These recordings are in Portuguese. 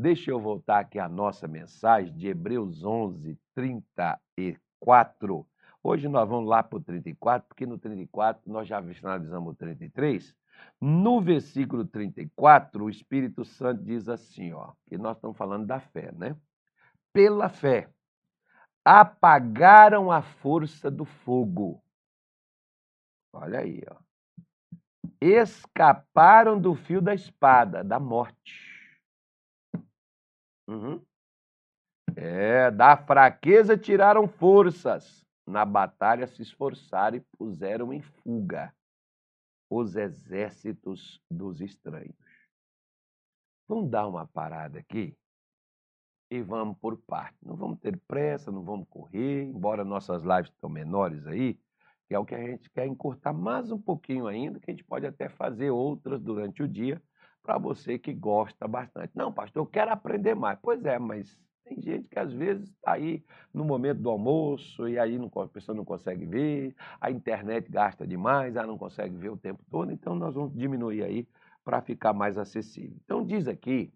Deixa eu voltar aqui à nossa mensagem de Hebreus 11, 34. Hoje nós vamos lá para o 34, porque no 34 nós já finalizamos o 33. No versículo 34, o Espírito Santo diz assim, ó, que nós estamos falando da fé, né? Pela fé, apagaram a força do fogo. Olha aí, ó. Escaparam do fio da espada, da morte. Uhum. É, da fraqueza tiraram forças. Na batalha se esforçaram e puseram em fuga os exércitos dos estranhos. Vamos dar uma parada aqui e vamos por parte. Não vamos ter pressa, não vamos correr, embora nossas lives estão menores aí, que é o que a gente quer encurtar mais um pouquinho ainda, que a gente pode até fazer outras durante o dia, para você que gosta bastante. Não, pastor, eu quero aprender mais. Pois é, mas tem gente que às vezes está aí no momento do almoço e aí não, a pessoa não consegue ver, a internet gasta demais, ela não consegue ver o tempo todo, então nós vamos diminuir aí para ficar mais acessível. Então diz aqui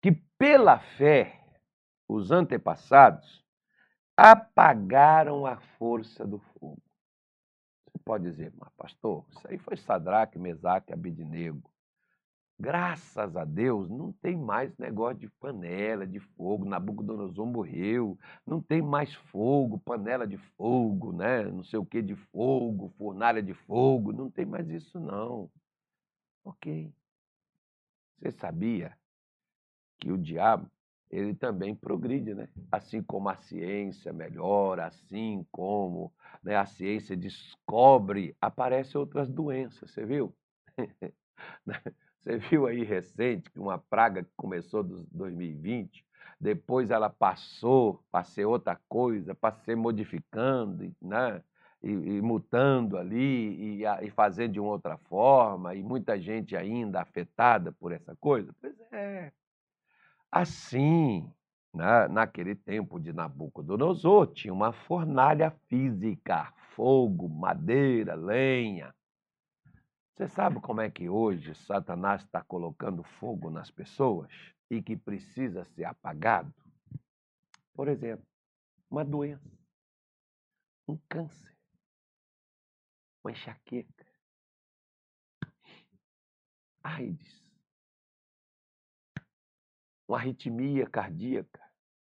que pela fé os antepassados, apagaram a força do fogo. Você pode dizer, mas pastor, isso aí foi Sadraque, Mesaque, Abidnego. Graças a Deus, não tem mais negócio de panela de fogo. Nabucodonosor morreu, não tem mais fogo, panela de fogo, né? não sei o que de fogo, fornalha de fogo, não tem mais isso não. Ok. Você sabia que o diabo ele também progride, né? Assim como a ciência melhora, assim como né, a ciência descobre, aparecem outras doenças, você viu? Você viu aí recente que uma praga que começou em 2020, depois ela passou para ser outra coisa, para ser modificando, né? E, e, mutando ali e, e fazendo de uma outra forma, e muita gente ainda afetada por essa coisa? Pois é, Assim, na, naquele tempo de Nabucodonosor, tinha uma fornalha física, fogo, madeira, lenha. Você sabe como é que hoje Satanás está colocando fogo nas pessoas e que precisa ser apagado? Por exemplo, uma doença, um câncer, uma enxaqueca, AIDS, uma arritmia cardíaca,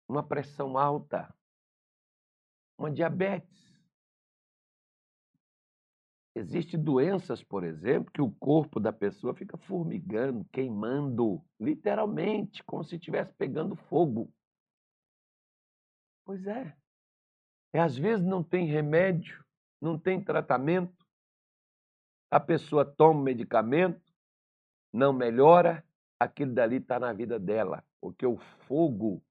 uma pressão alta, uma diabetes. Existem doenças, por exemplo, que o corpo da pessoa fica formigando, queimando, literalmente, como se estivesse pegando fogo. Pois é. E às vezes não tem remédio, não tem tratamento. A pessoa toma medicamento, não melhora, aquilo dali está na vida dela. Porque o fogo,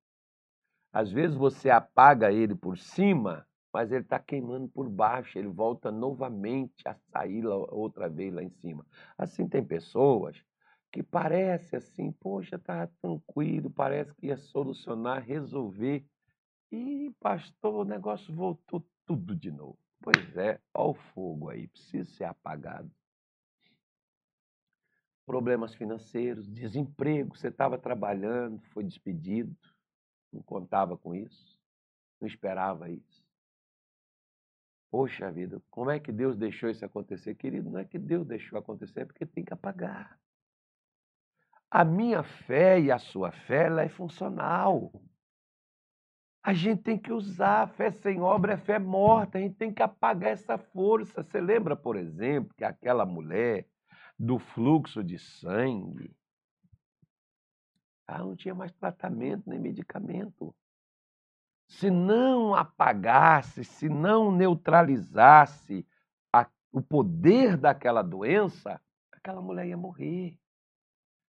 às vezes você apaga ele por cima, mas ele está queimando por baixo, ele volta novamente a sair outra vez lá em cima. Assim tem pessoas que parece assim, poxa, tá tranquilo, parece que ia solucionar, resolver. E, pastor, o negócio voltou tudo de novo. Pois é, olha o fogo aí, precisa ser apagado problemas financeiros, desemprego, você estava trabalhando, foi despedido, não contava com isso, não esperava isso. Poxa vida, como é que Deus deixou isso acontecer? Querido, não é que Deus deixou acontecer, é porque tem que apagar. A minha fé e a sua fé, ela é funcional. A gente tem que usar. A fé sem obra é fé morta. A gente tem que apagar essa força. Você lembra, por exemplo, que aquela mulher do fluxo de sangue. Ah, não tinha mais tratamento nem medicamento. Se não apagasse, se não neutralizasse a, o poder daquela doença, aquela mulher ia morrer.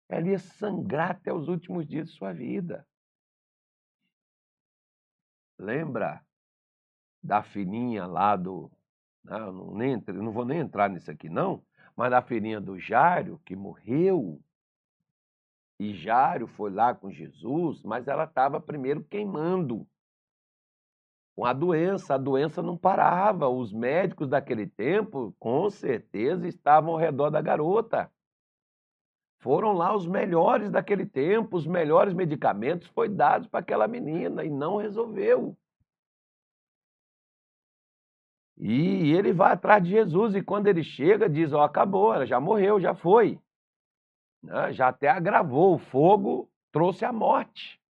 Ela ia sangrar até os últimos dias de sua vida. Lembra da filhinha lá do. Não, não, nem, não vou nem entrar nisso aqui, não mas na filhinha do Jário, que morreu, e Jário foi lá com Jesus, mas ela estava primeiro queimando com a doença. A doença não parava. Os médicos daquele tempo, com certeza, estavam ao redor da garota, Foram lá os melhores daquele tempo, os melhores medicamentos foi dados para aquela menina e não resolveu. E ele vai atrás de Jesus e quando ele chega diz, ó, oh, acabou, ela já morreu, já foi. Né? Já até agravou, o fogo trouxe a morte.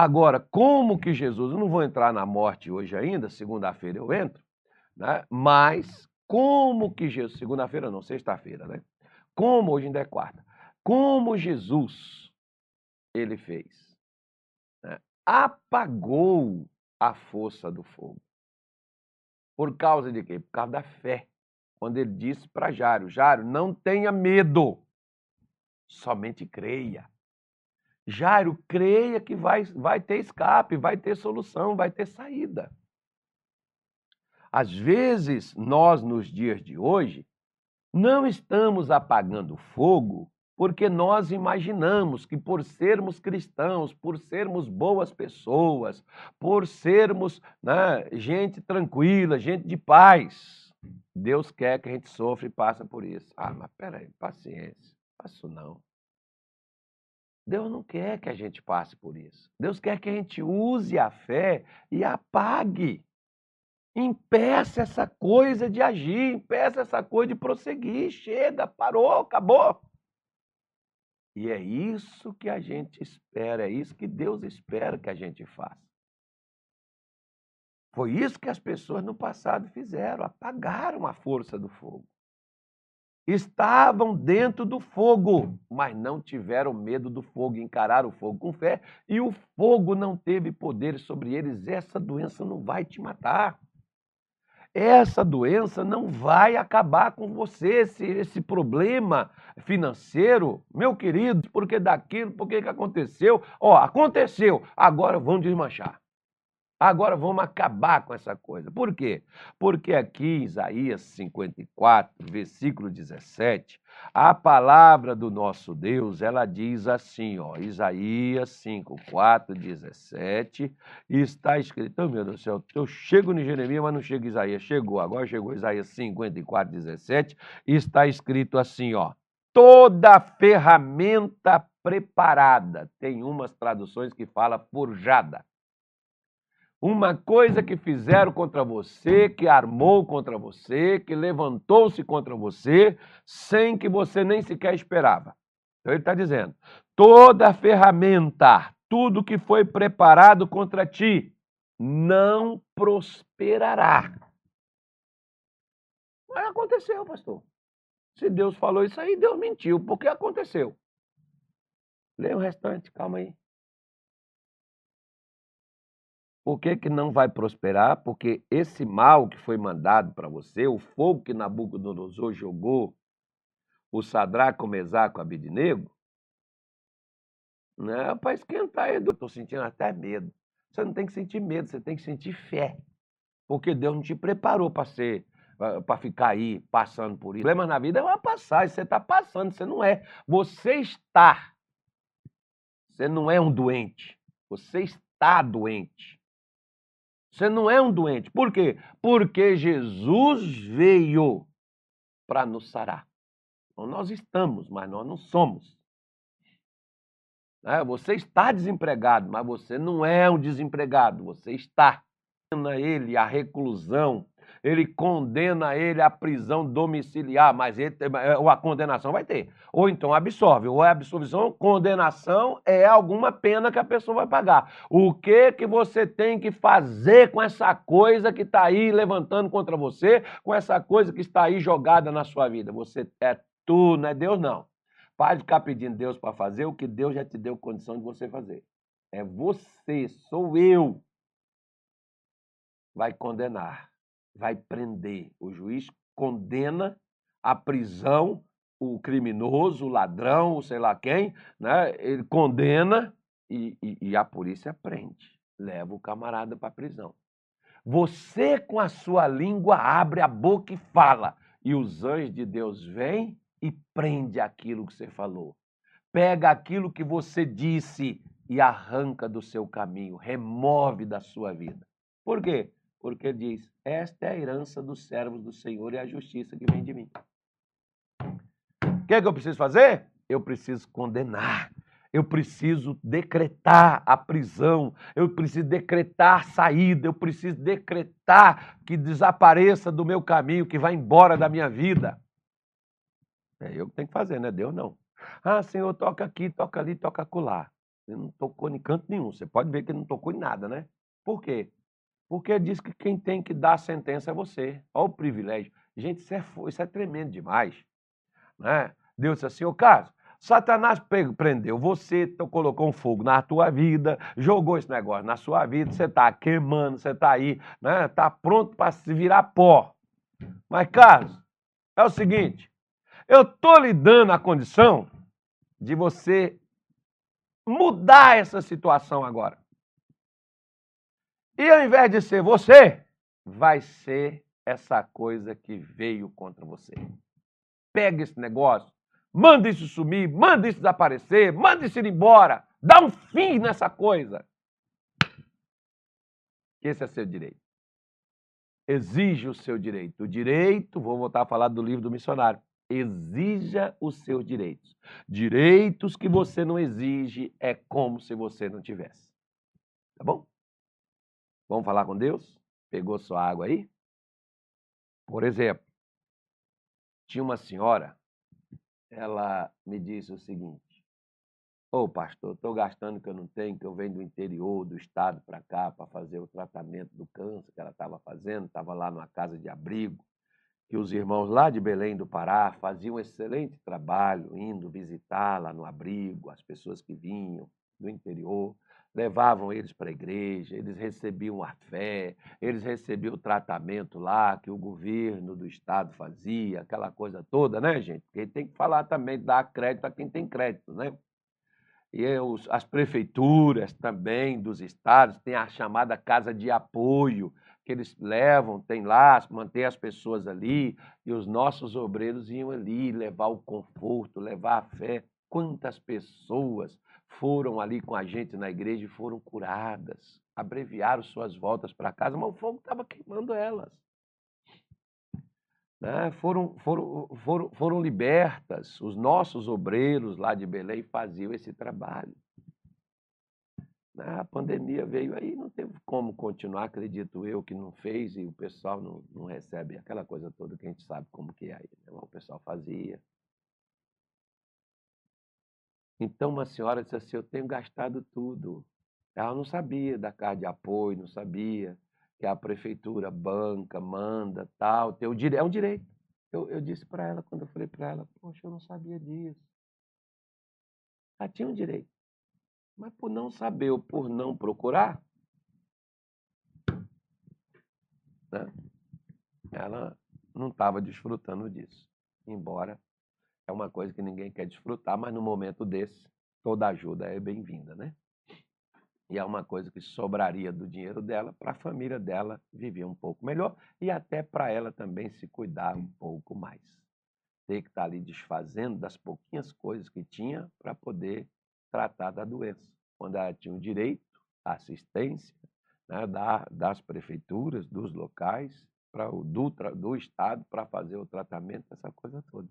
Agora, como que Jesus, eu não vou entrar na morte hoje ainda, segunda-feira eu entro, né? mas como que Jesus, segunda-feira não, sexta-feira, né? Como hoje ainda é quarta. Como Jesus ele fez? Né? Apagou a força do fogo. Por causa de quê? Por causa da fé. Quando ele disse para Jário: Jário, não tenha medo, somente creia. Jairo, creia que vai, vai ter escape, vai ter solução, vai ter saída. Às vezes, nós, nos dias de hoje, não estamos apagando fogo porque nós imaginamos que por sermos cristãos, por sermos boas pessoas, por sermos né, gente tranquila, gente de paz, Deus quer que a gente sofra e passe por isso. Ah, mas peraí, paciência, faço não. Deus não quer que a gente passe por isso. Deus quer que a gente use a fé e apague Impeça essa coisa de agir, impeça essa coisa de prosseguir. Chega, parou, acabou. E é isso que a gente espera, é isso que Deus espera que a gente faça. Foi isso que as pessoas no passado fizeram, apagaram a força do fogo. Estavam dentro do fogo, mas não tiveram medo do fogo, encararam o fogo com fé, e o fogo não teve poder sobre eles. Essa doença não vai te matar. Essa doença não vai acabar com você, esse, esse problema financeiro, meu querido, porque daquilo, porque que aconteceu? Ó, aconteceu, agora vamos desmanchar. Agora vamos acabar com essa coisa. Por quê? Porque aqui, Isaías 54, versículo 17, a palavra do nosso Deus, ela diz assim, ó, Isaías 5, 4, 17, está escrito, oh, meu Deus do céu, eu chego no Jeremias, mas não chego em Isaías, chegou, agora chegou Isaías 54, 17, está escrito assim, ó, toda ferramenta preparada, tem umas traduções que fala forjada, uma coisa que fizeram contra você, que armou contra você, que levantou-se contra você, sem que você nem sequer esperava. Então ele está dizendo: toda ferramenta, tudo que foi preparado contra ti, não prosperará. Mas aconteceu, pastor. Se Deus falou isso aí, Deus mentiu, porque aconteceu. Leia o restante, calma aí. Por que, que não vai prosperar? Porque esse mal que foi mandado para você, o fogo que Nabucodonosor jogou, o Sadraco, Mesaco, o Abidinego, não é para esquentar. Eu estou sentindo até medo. Você não tem que sentir medo, você tem que sentir fé. Porque Deus não te preparou para ser para ficar aí passando por isso. Problema na vida é uma passagem, você está passando, você não é. Você está. Você não é um doente. Você está doente. Você não é um doente. Por quê? Porque Jesus veio para nos sarar. Então, nós estamos, mas nós não somos. É, você está desempregado, mas você não é um desempregado, você está. Ele, a reclusão, ele condena ele à prisão domiciliar, mas ele, é, a condenação vai ter. Ou então absolve, ou é absolvição, condenação é alguma pena que a pessoa vai pagar. O que que você tem que fazer com essa coisa que está aí levantando contra você, com essa coisa que está aí jogada na sua vida? Você é tu, não é Deus não. Para de ficar pedindo Deus para fazer o que Deus já te deu condição de você fazer. É você, sou eu. Vai condenar vai prender. O juiz condena à prisão o criminoso, o ladrão, sei lá quem, né? ele condena e, e, e a polícia prende, leva o camarada para a prisão. Você, com a sua língua, abre a boca e fala, e os anjos de Deus vêm e prende aquilo que você falou. Pega aquilo que você disse e arranca do seu caminho, remove da sua vida. Por quê? Porque diz: Esta é a herança dos servos do Senhor e a justiça que vem de mim. que é que eu preciso fazer? Eu preciso condenar. Eu preciso decretar a prisão, eu preciso decretar saída, eu preciso decretar que desapareça do meu caminho, que vá embora da minha vida. É eu que tenho que fazer, né? Deus não. Ah, Senhor, toca aqui, toca ali, toca acolá. Ele não tocou em canto nenhum. Você pode ver que ele não tocou em nada, né? Por quê? Porque diz que quem tem que dar a sentença é você. Olha o privilégio. Gente, isso é, isso é tremendo demais. Né? Deus disse assim, ô Carlos, Satanás prendeu você, colocou um fogo na tua vida, jogou esse negócio na sua vida, você está queimando, você está aí, né? Está pronto para se virar pó. Mas, Carlos, é o seguinte, eu estou lhe dando a condição de você mudar essa situação agora. E ao invés de ser você, vai ser essa coisa que veio contra você. Pega esse negócio, manda isso sumir, manda isso desaparecer, manda isso ir embora, dá um fim nessa coisa. Esse é seu direito. Exige o seu direito. O direito, vou voltar a falar do livro do missionário. Exija os seus direitos. Direitos que você não exige é como se você não tivesse. Tá bom? Vamos falar com Deus? Pegou sua água aí? Por exemplo, tinha uma senhora ela me disse o seguinte: Ô oh, pastor, estou gastando que eu não tenho, que eu venho do interior do estado para cá para fazer o tratamento do câncer que ela estava fazendo, estava lá numa casa de abrigo, que os irmãos lá de Belém do Pará faziam um excelente trabalho, indo visitar lá no abrigo as pessoas que vinham do interior levavam eles para a igreja, eles recebiam a fé, eles recebiam o tratamento lá que o governo do estado fazia, aquela coisa toda, né, gente? Porque tem que falar também, dar crédito a quem tem crédito, né? E os, as prefeituras também dos estados têm a chamada casa de apoio, que eles levam, tem lá, mantém as pessoas ali, e os nossos obreiros iam ali levar o conforto, levar a fé. Quantas pessoas foram ali com a gente na igreja e foram curadas, abreviaram suas voltas para casa, mas o fogo estava queimando elas. Né? Foram, foram, foram, foram libertas. Os nossos obreiros lá de Belém faziam esse trabalho. Né? A pandemia veio aí, não teve como continuar, acredito eu, que não fez e o pessoal não, não recebe aquela coisa toda que a gente sabe como que é aí. Né? O pessoal fazia. Então uma senhora disse assim: Eu tenho gastado tudo. Ela não sabia da carta de apoio, não sabia que a prefeitura banca, manda, tal. Tem o dire... É um direito. Eu, eu disse para ela, quando eu falei para ela: Poxa, eu não sabia disso. Ela tinha um direito. Mas por não saber ou por não procurar, né, ela não estava desfrutando disso. Embora é uma coisa que ninguém quer desfrutar, mas no momento desse, toda ajuda é bem-vinda, né? E é uma coisa que sobraria do dinheiro dela para a família dela viver um pouco melhor e até para ela também se cuidar um pouco mais. Ter que estar tá ali desfazendo das pouquinhas coisas que tinha para poder tratar da doença. Quando ela tinha o direito à assistência né, da, das prefeituras, dos locais, pra, do, do Estado para fazer o tratamento, essa coisa toda.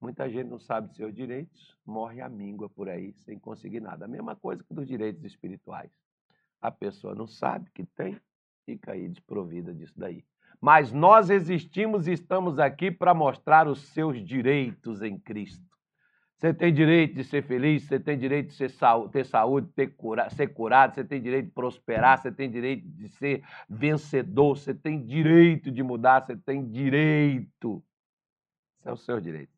Muita gente não sabe seus direitos, morre a míngua por aí sem conseguir nada. A mesma coisa que dos direitos espirituais. A pessoa não sabe que tem, fica aí desprovida disso daí. Mas nós existimos e estamos aqui para mostrar os seus direitos em Cristo. Você tem direito de ser feliz, você tem direito de ter saúde, ter cura, ser curado, você tem direito de prosperar, você tem direito de ser vencedor, você tem direito de mudar, você tem direito. Esse é o seu direito.